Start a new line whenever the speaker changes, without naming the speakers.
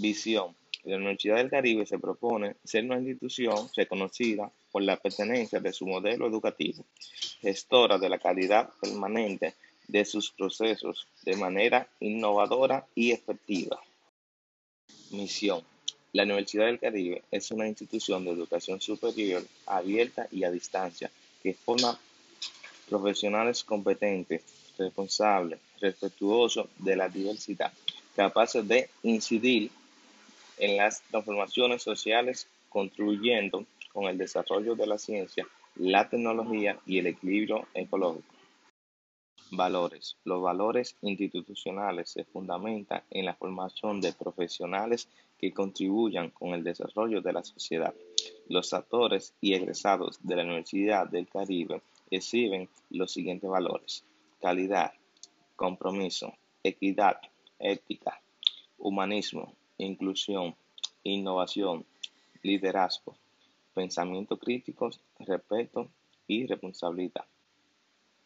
Visión. La Universidad del Caribe se propone ser una institución reconocida por la pertenencia de su modelo educativo, gestora de la calidad permanente de sus procesos de manera innovadora y efectiva. Misión. La Universidad del Caribe es una institución de educación superior abierta y a distancia que forma profesionales competentes, responsables, respetuosos de la diversidad, capaces de incidir en las transformaciones sociales, contribuyendo con el desarrollo de la ciencia, la tecnología y el equilibrio ecológico. Valores. Los valores institucionales se fundamentan en la formación de profesionales que contribuyan con el desarrollo de la sociedad. Los actores y egresados de la Universidad del Caribe exhiben los siguientes valores. Calidad, compromiso, equidad, ética, humanismo, inclusión, innovación, liderazgo, pensamiento crítico, respeto y responsabilidad.